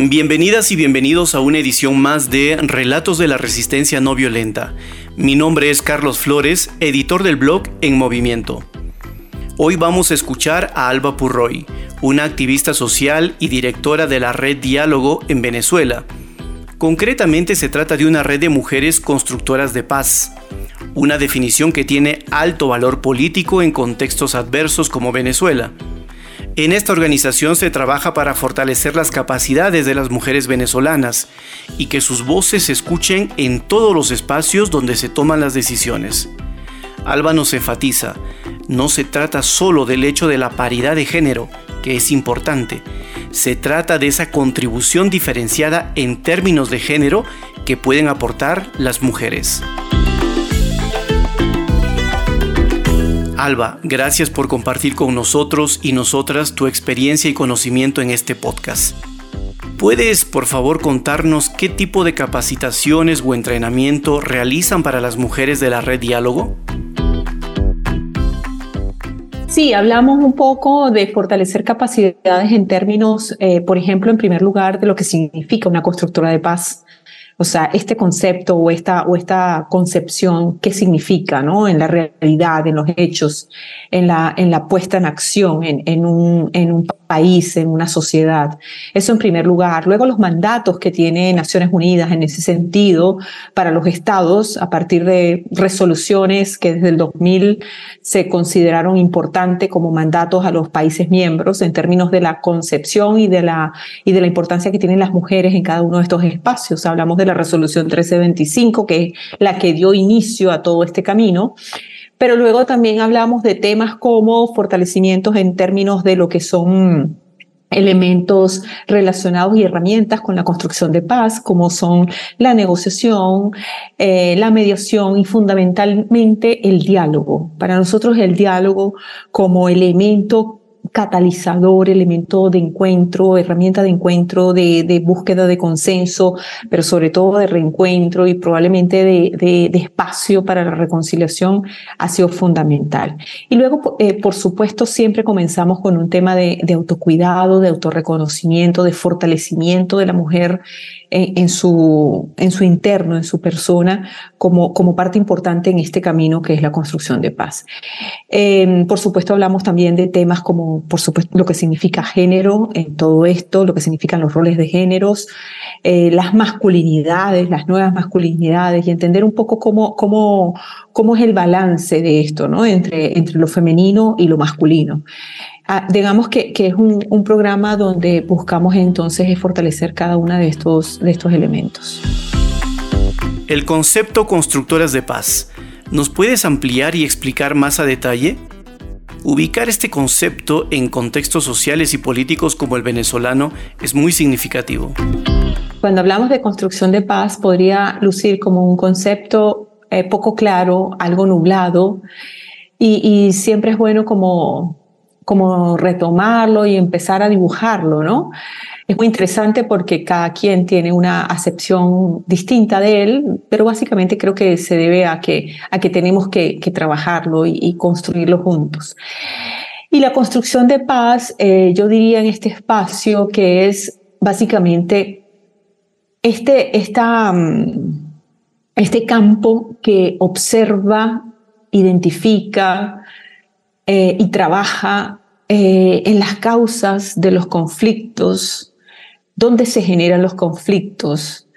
Bienvenidas y bienvenidos a una edición más de Relatos de la Resistencia No Violenta. Mi nombre es Carlos Flores, editor del blog En Movimiento. Hoy vamos a escuchar a Alba Purroy, una activista social y directora de la red Diálogo en Venezuela. Concretamente se trata de una red de mujeres constructoras de paz, una definición que tiene alto valor político en contextos adversos como Venezuela. En esta organización se trabaja para fortalecer las capacidades de las mujeres venezolanas y que sus voces se escuchen en todos los espacios donde se toman las decisiones. Alba nos enfatiza, no se trata solo del hecho de la paridad de género, que es importante, se trata de esa contribución diferenciada en términos de género que pueden aportar las mujeres. Alba, gracias por compartir con nosotros y nosotras tu experiencia y conocimiento en este podcast. ¿Puedes, por favor, contarnos qué tipo de capacitaciones o entrenamiento realizan para las mujeres de la red Diálogo? Sí, hablamos un poco de fortalecer capacidades en términos, eh, por ejemplo, en primer lugar, de lo que significa una constructora de paz o sea, este concepto o esta, o esta concepción, ¿qué significa ¿no? en la realidad, en los hechos, en la, en la puesta en acción, en, en, un, en un país, en una sociedad? Eso en primer lugar. Luego los mandatos que tiene Naciones Unidas en ese sentido para los estados a partir de resoluciones que desde el 2000 se consideraron importantes como mandatos a los países miembros en términos de la concepción y de la, y de la importancia que tienen las mujeres en cada uno de estos espacios. Hablamos de la resolución 1325, que es la que dio inicio a todo este camino. Pero luego también hablamos de temas como fortalecimientos en términos de lo que son elementos relacionados y herramientas con la construcción de paz, como son la negociación, eh, la mediación y fundamentalmente el diálogo. Para nosotros el diálogo como elemento catalizador, elemento de encuentro, herramienta de encuentro, de, búsqueda de consenso, pero sobre todo de reencuentro y probablemente de, espacio para la reconciliación ha sido fundamental. Y luego, eh, por supuesto, siempre comenzamos con un tema de, autocuidado, de autorreconocimiento, de fortalecimiento de la mujer en, su, en su interno, en su persona, como, como parte importante en este camino que es la construcción de paz. Em, por supuesto, hablamos también de temas como, por supuesto, lo que significa género en todo esto, lo que significan los roles de géneros, eh, las masculinidades, las nuevas masculinidades y entender un poco cómo, cómo, cómo es el balance de esto, ¿no? Entre, entre lo femenino y lo masculino. Ah, digamos que, que es un, un, programa donde buscamos entonces fortalecer cada uno de estos, de estos elementos. El concepto constructoras de paz. ¿Nos puedes ampliar y explicar más a detalle? Ubicar este concepto en contextos sociales y políticos como el venezolano es muy significativo. Cuando hablamos de construcción de paz podría lucir como un concepto eh, poco claro, algo nublado, y, y siempre es bueno como como retomarlo y empezar a dibujarlo, ¿no? Es muy interesante porque cada quien tiene una acepción distinta de él, pero básicamente creo que se debe a que, a que tenemos que, trabajarlo y, construirlo juntos. Y la construcción de paz, eh, yo diría en este espacio que es básicamente este, esta, mm, este campo que observa, identifica, eh, y trabaja eh, en las causas de los conflictos, dónde se generan los conflictos.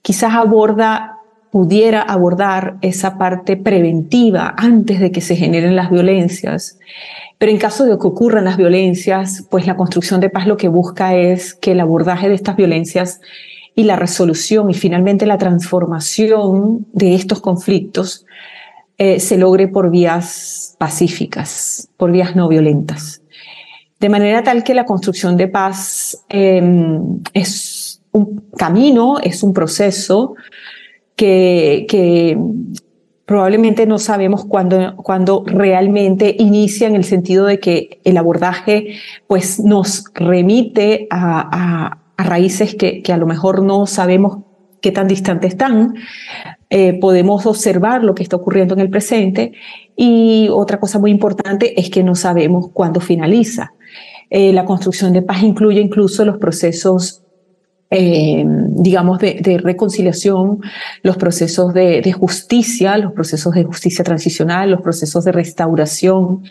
Quizás aborda, pudiera abordar esa parte preventiva antes de que se generen las violencias. Pero en caso de que ocurran las violencias, pues la construcción de paz lo que busca es que el abordaje de estas violencias y la resolución y finalmente la transformación de estos conflictos eh, se logre por vías pacíficas, por vías no violentas. De manera tal que la construcción de paz em, es un camino, es un proceso que, probablemente no sabemos cuándo, cuándo realmente inicia en el sentido de que el abordaje pues, nos remite a, a, raíces que, que, a lo mejor no sabemos qué tan distantes están. Eh, podemos observar lo que está ocurriendo en el presente y otra cosa muy importante es que no sabemos cuándo finaliza. Eh, la construcción de paz incluye incluso los procesos eh, digamos, de, reconciliación, los procesos de, justicia, los procesos de justicia transicional, los procesos de restauración,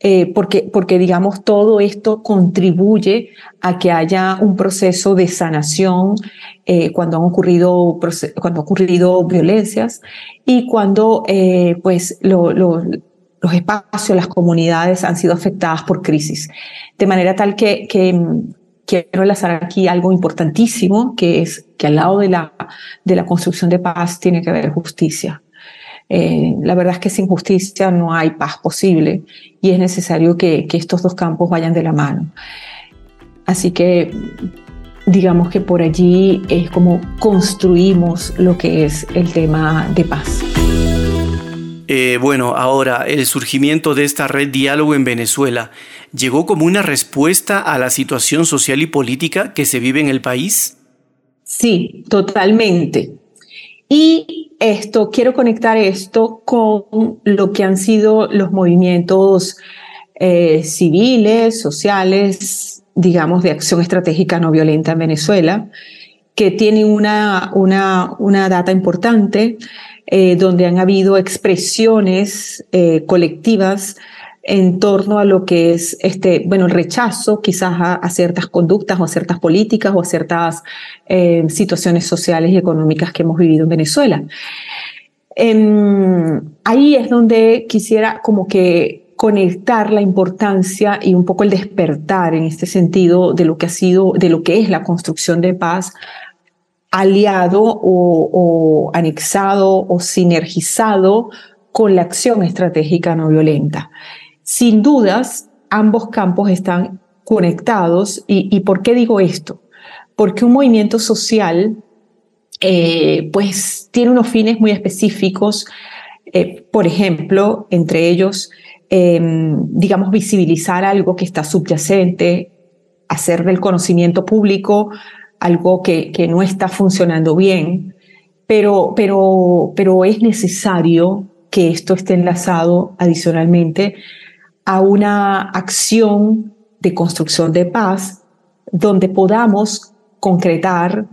eh, porque, porque, digamos, todo esto contribuye a que haya un proceso de sanación eh, cuando han ocurrido, cuando han ocurrido violencias y cuando, pues, los espacios, las comunidades han sido afectadas por crisis. De manera tal que, que quiero enlazar aquí algo importantísimo, que es que al lado de la, de la construcción de paz tiene que haber justicia. Eh, la verdad es que sin justicia no hay paz posible y es necesario que, que estos dos campos vayan de la mano. Así que digamos que por allí es como construimos lo que es el tema de paz. Eh, bueno, ahora el surgimiento de esta red diálogo en Venezuela llegó como una respuesta a la situación social y política que se vive en el país. Sí, totalmente. Y esto, quiero conectar esto con lo que han sido los movimientos eh, civiles, sociales, digamos, de acción estratégica no violenta en Venezuela, que tienen una, una, una data importante eh, donde han habido expresiones eh, colectivas en torno a lo que es este, bueno, el rechazo quizás a, ciertas conductas o a ciertas políticas o a ciertas eh, situaciones sociales y económicas que hemos vivido en Venezuela. Em, ahí es donde quisiera como que conectar la importancia y un poco el despertar en este sentido de lo que ha sido, de lo que es la construcción de paz aliado o, anexado o sinergizado con la acción estratégica no violenta. Sin dudas, ambos campos están conectados. ¿Y, por qué digo esto? Porque un movimiento social, eh, pues, tiene unos fines muy específicos. Eh, por ejemplo, entre ellos, em, digamos, visibilizar algo que está subyacente, hacer del conocimiento público algo que, que no está funcionando bien, pero, pero, pero es necesario que esto esté enlazado adicionalmente a una acción de construcción de paz donde podamos concretar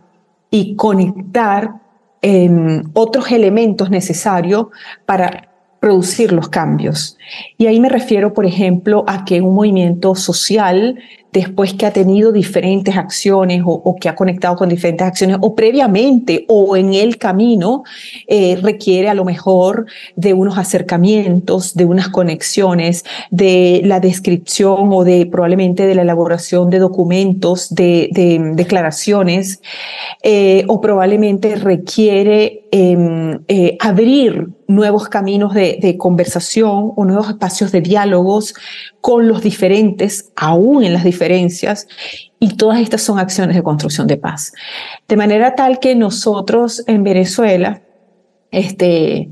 y conectar em, otros elementos necesarios para producir los cambios. Y ahí me refiero, por ejemplo, a que un movimiento social después que ha tenido diferentes acciones o, que ha conectado con diferentes acciones o previamente o en el camino, eh, requiere a lo mejor de unos acercamientos, de unas conexiones, de la descripción o de probablemente de la elaboración de documentos, de, declaraciones, eh, o probablemente requiere em, eh, abrir nuevos caminos de, de conversación o nuevos espacios de diálogos con los diferentes, aún en las y todas estas son acciones de construcción de paz. De manera tal que nosotros en Venezuela, este,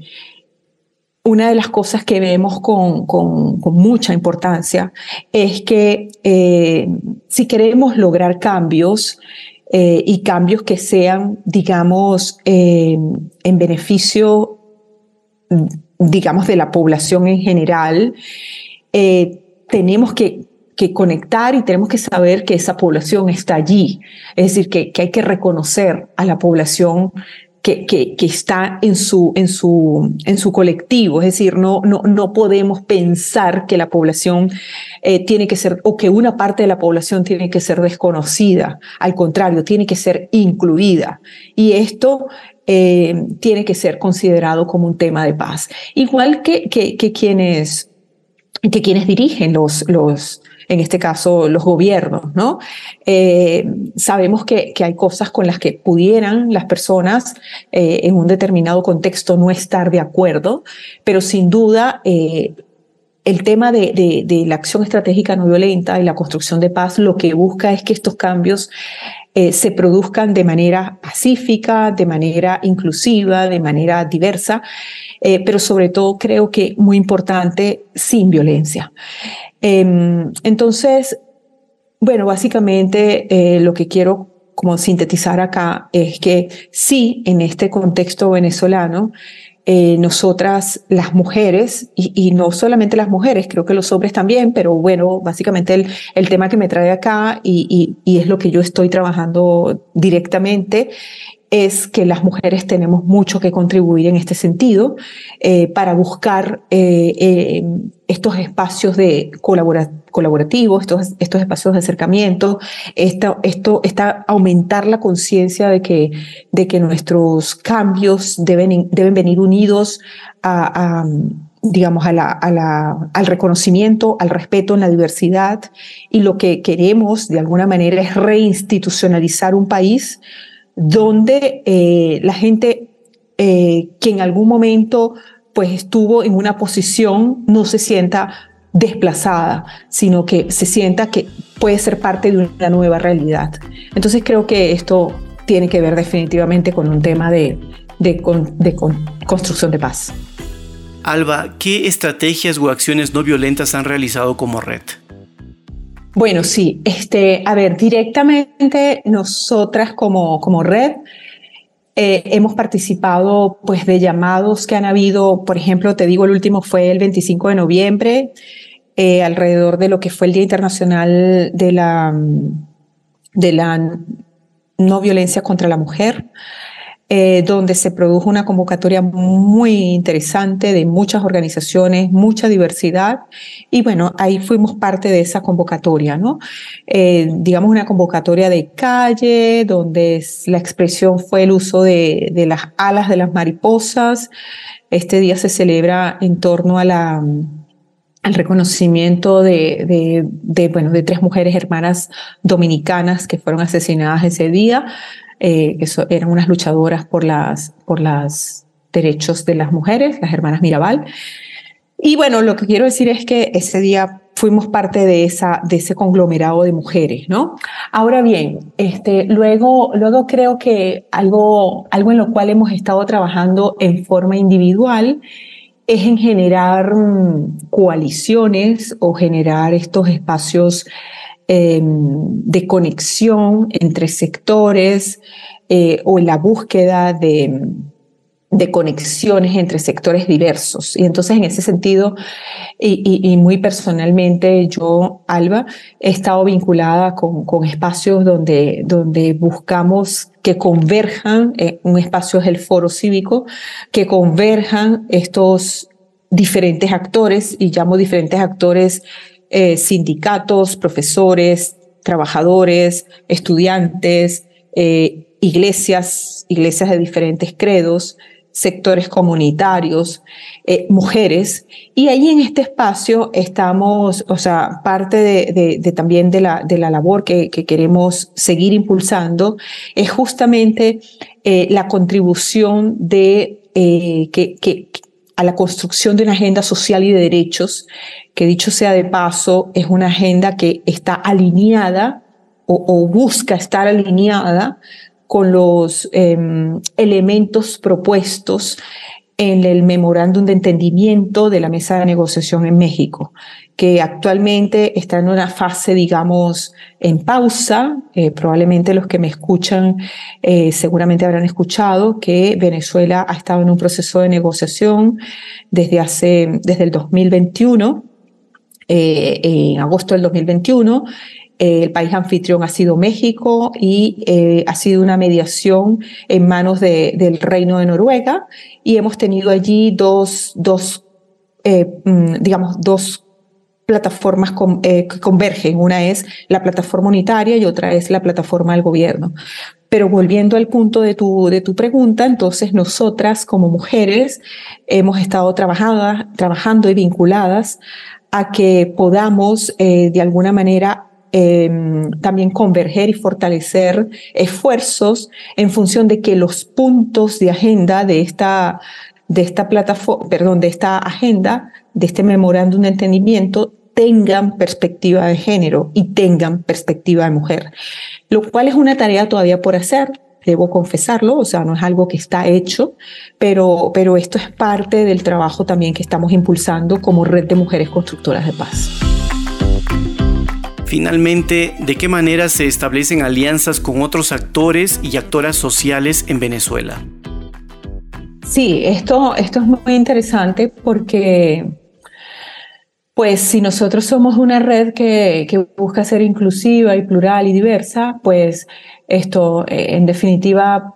una de las cosas que vemos con, con, mucha importancia es que eh, si queremos lograr cambios, eh, y cambios que sean, digamos, eh, en beneficio, digamos, de la población en general, tenemos que, conectar y tenemos que saber que esa población está allí. Es decir, que, hay que reconocer a la población que, que, está en su, en, su, en su colectivo. Es decir, no, no, no podemos pensar que la población eh, tiene que ser, o que una parte de la población tiene que ser desconocida. Al contrario, tiene que ser incluida. Y esto eh, tiene que ser considerado como un tema de paz. Igual que, que, que quienes que quienes dirigen los, los, en este caso los gobiernos, ¿no? Eh, sabemos que, que, hay cosas con las que pudieran las personas eh, en un determinado contexto no estar de acuerdo, pero sin duda eh, el tema de, de, de, la acción estratégica no violenta y la construcción de paz lo que busca es que estos cambios eh, se produzcan de manera pacífica, de manera inclusiva, de manera diversa, eh, pero sobre todo creo que muy importante, sin violencia. Eh, entonces, bueno, básicamente eh, lo que quiero como sintetizar acá es que sí, en este contexto venezolano, eh, nosotras las mujeres, y, y, no solamente las mujeres, creo que los hombres también, pero bueno, básicamente el, el tema que me trae acá y, y, y, es lo que yo estoy trabajando directamente, es que las mujeres tenemos mucho que contribuir en este sentido eh, para buscar eh, eh, estos espacios de colabora colaborativos, estos, estos espacios de acercamiento, esto, esto está aumentar la conciencia de que, de que nuestros cambios deben, deben venir unidos a, a digamos, a la, a la, al reconocimiento, al respeto en la diversidad y lo que queremos de alguna manera es reinstitucionalizar un país donde eh, la gente eh, que en algún momento pues estuvo en una posición no se sienta desplazada, sino que se sienta que puede ser parte de una nueva realidad. Entonces creo que esto tiene que ver definitivamente con un tema de, de, de construcción de paz. Alba, ¿qué estrategias o acciones no violentas han realizado como red? Bueno, sí, este, a ver, directamente nosotras como, como red eh, hemos participado pues de llamados que han habido, por ejemplo, te digo, el último fue el 25 de noviembre, eh, alrededor de lo que fue el Día Internacional de la, de la no violencia contra la mujer. Eh, donde se produjo una convocatoria muy interesante de muchas organizaciones, mucha diversidad, y bueno, ahí fuimos parte de esa convocatoria, ¿no? Eh, digamos una convocatoria de calle, donde la expresión fue el uso de, de las alas de las mariposas. Este día se celebra en torno a al reconocimiento de, de, de, bueno, de tres mujeres hermanas dominicanas que fueron asesinadas ese día eh, que eran unas luchadoras por por los derechos de las mujeres, las hermanas Mirabal. Y bueno, lo que quiero decir es que ese día fuimos parte de, esa, de ese conglomerado de mujeres, ¿no? Ahora bien, este, luego, luego creo que algo, algo en lo cual hemos estado trabajando en forma individual es en generar um, coaliciones o generar estos espacios eh, de conexión entre sectores eh, o en la búsqueda de, de, conexiones entre sectores diversos. Y entonces en ese sentido, y, y, y, muy personalmente, yo, Alba, he estado vinculada con, con espacios donde, donde buscamos que converjan, eh, un espacio es el foro cívico, que converjan estos diferentes actores, y llamo diferentes actores eh, sindicatos, profesores, trabajadores, estudiantes, eh, iglesias, iglesias de diferentes credos, sectores comunitarios, eh, mujeres. Y ahí en este espacio estamos, o sea, parte de, de, de también de la, de la labor que, que, queremos seguir impulsando es justamente eh, la contribución de eh, que, que, a la construcción de una agenda social y de derechos, que dicho sea de paso, es una agenda que está alineada o, busca estar alineada con los eh, elementos propuestos en el memorándum de entendimiento de la mesa de negociación en México, que actualmente está en una fase, digamos, en pausa. Eh, probablemente los que me escuchan eh, seguramente habrán escuchado que Venezuela ha estado en un proceso de negociación desde hace, desde el 2021, eh, en agosto del 2021, eh, el país anfitrión ha sido México y eh, ha sido una mediación en manos de, del Reino de Noruega y hemos tenido allí dos, dos eh, mm, digamos, dos plataformas que convergen. Una es la plataforma unitaria y otra es la plataforma del gobierno. Pero volviendo al punto de tu, de tu pregunta, entonces nosotras como mujeres hemos estado trabajando, trabajando y vinculadas a que podamos de alguna manera em, también converger y fortalecer esfuerzos en función de que los puntos de agenda de esta, de esta plataforma, perdón, de esta agenda, de este memorándum de entendimiento, tengan perspectiva de género y tengan perspectiva de mujer, lo cual es una tarea todavía por hacer, debo confesarlo, o sea, no es algo que está hecho, pero, pero esto es parte del trabajo también que estamos impulsando como red de mujeres constructoras de paz. Finalmente, ¿de qué manera se establecen alianzas con otros actores y actoras sociales en Venezuela? Sí, esto, esto es muy interesante porque pues si nosotros somos una red que, que, busca ser inclusiva y plural y diversa, pues esto, eh, en definitiva,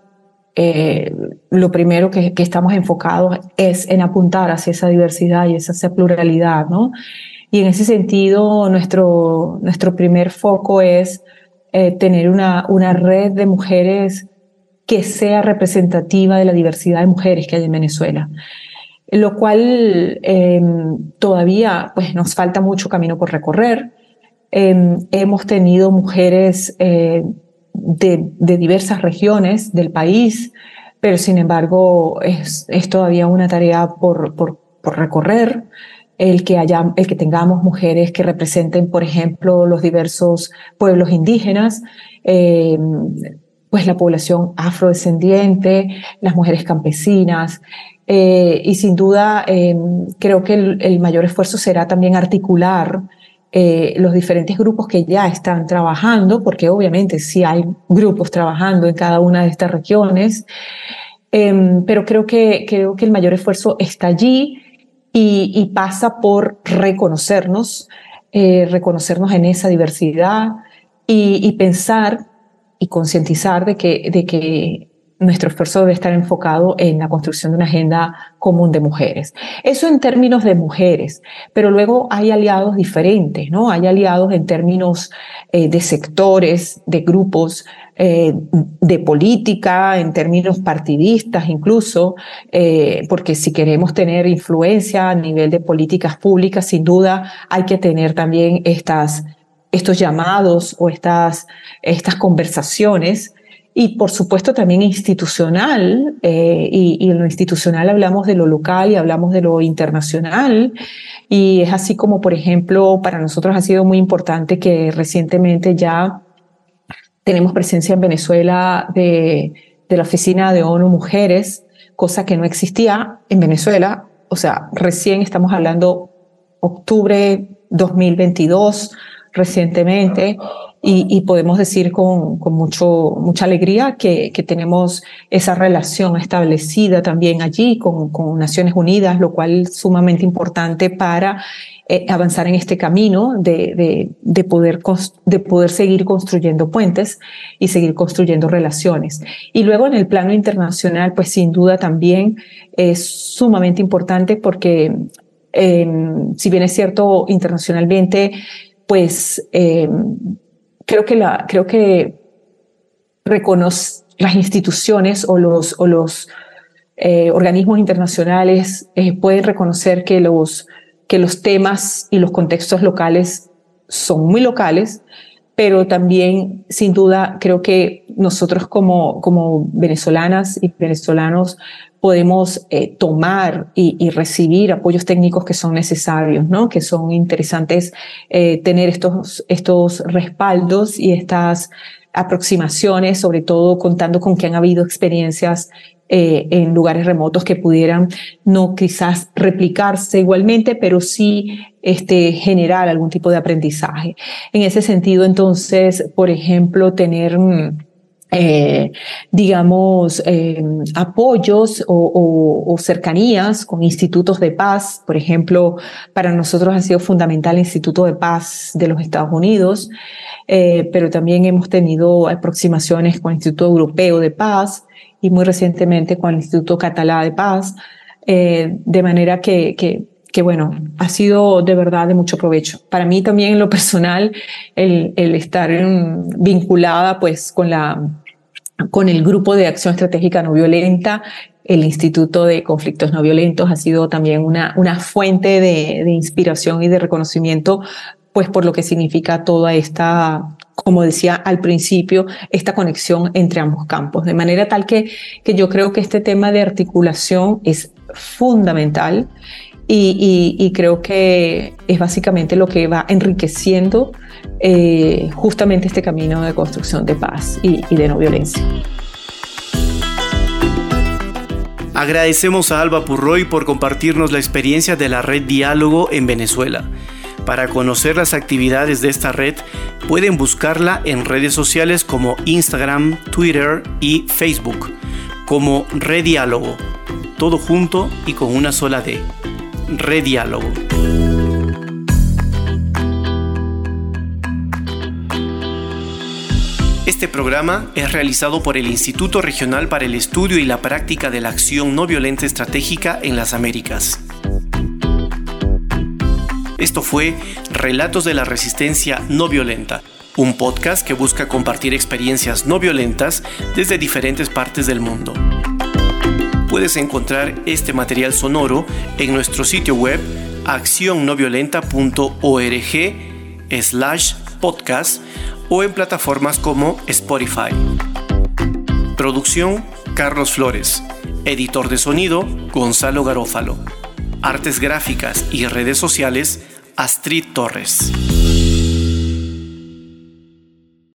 eh, lo primero que, que, estamos enfocados es en apuntar hacia esa diversidad y esa pluralidad, ¿no? Y en ese sentido, nuestro, nuestro primer foco es eh, tener una, una red de mujeres que sea representativa de la diversidad de mujeres que hay en Venezuela lo cual em, todavía pues, nos falta mucho camino por recorrer. Em, hemos tenido mujeres eh, de, diversas regiones del país, pero sin embargo es, es todavía una tarea por, por, por, recorrer. El que, haya, el que tengamos mujeres que representen, por ejemplo, los diversos pueblos indígenas, em, pues la población afrodescendiente, las mujeres campesinas, eh, y sin duda, eh, creo que el, mayor esfuerzo será también articular eh, los diferentes grupos que ya están trabajando, porque obviamente sí hay grupos trabajando en cada una de estas regiones, pero creo que, creo que el mayor esfuerzo está allí y, pasa por reconocernos, reconocernos en esa diversidad y, y pensar y concientizar de que, de que nuestro esfuerzo debe estar enfocado en la construcción de una agenda común de mujeres. Eso en términos de mujeres, pero luego hay aliados diferentes, ¿no? Hay aliados en términos eh, de sectores, de grupos, eh, de política, en términos partidistas incluso, eh, porque si queremos tener influencia a nivel de políticas públicas, sin duda hay que tener también estas estos llamados o estas, estas conversaciones y por supuesto también institucional, eh, y, en lo institucional hablamos de lo local y hablamos de lo internacional, y es así como, por ejemplo, para nosotros ha sido muy importante que recientemente ya tenemos presencia en Venezuela de, de la Oficina de ONU Mujeres, cosa que no existía en Venezuela, o sea, recién estamos hablando octubre 2022, recientemente, y, podemos decir con, con, mucho, mucha alegría que, que, tenemos esa relación establecida también allí con, con Naciones Unidas, lo cual es sumamente importante para eh, avanzar en este camino de, de, de, poder, de poder seguir construyendo puentes y seguir construyendo relaciones. Y luego en el plano internacional, pues sin duda también es sumamente importante porque eh, si bien es cierto internacionalmente, pues eh, creo que, la, creo que las instituciones o los, o los eh, organismos internacionales eh, pueden reconocer que los, que los temas y los contextos locales son muy locales, pero también, sin duda, creo que nosotros como, como venezolanas y venezolanos podemos eh, tomar y, recibir apoyos técnicos que son necesarios, ¿no? Que son interesantes eh, tener estos, estos respaldos y estas aproximaciones, sobre todo contando con que han habido experiencias eh, en lugares remotos que pudieran no quizás replicarse igualmente, pero sí este, generar algún tipo de aprendizaje. En ese sentido, entonces, por ejemplo, tener mm, eh, digamos, eh, apoyos o, cercanías con institutos de paz. Por ejemplo, para nosotros ha sido fundamental el Instituto de Paz de los Estados Unidos, eh, pero también hemos tenido aproximaciones con el Instituto Europeo de Paz y muy recientemente con el Instituto Catalá de Paz, de manera que, que que bueno, ha sido de verdad de mucho provecho. Para mí también en lo personal, el, el estar vinculada pues con la con el Grupo de Acción Estratégica No Violenta. El Instituto de Conflictos No Violentos ha sido también una, una fuente de, de inspiración y de reconocimiento, pues por lo que significa toda esta como decía al principio, esta conexión entre ambos campos. De manera tal que, que yo creo que este tema de articulación es fundamental y, creo que es básicamente lo que va enriqueciendo eh, justamente este camino de construcción de paz y, y de no violencia. Agradecemos a Alba Purroy por compartirnos la experiencia de la red Diálogo en Venezuela. Para conocer las actividades de esta red, pueden buscarla en redes sociales como Instagram, Twitter y Facebook, como Red Diálogo, todo junto y con una sola D. Rediálogo. Este programa es realizado por el Instituto Regional para el Estudio y la Práctica de la Acción No Violenta Estratégica en las Américas. Esto fue Relatos de la Resistencia No Violenta, un podcast que busca compartir experiencias no violentas desde diferentes partes del mundo. Puedes encontrar este material sonoro en nuestro sitio web accionnoviolenta.org slash podcast o en plataformas como Spotify. Producción Carlos Flores. Editor de sonido Gonzalo Garófalo. Artes gráficas y redes sociales Astrid Torres.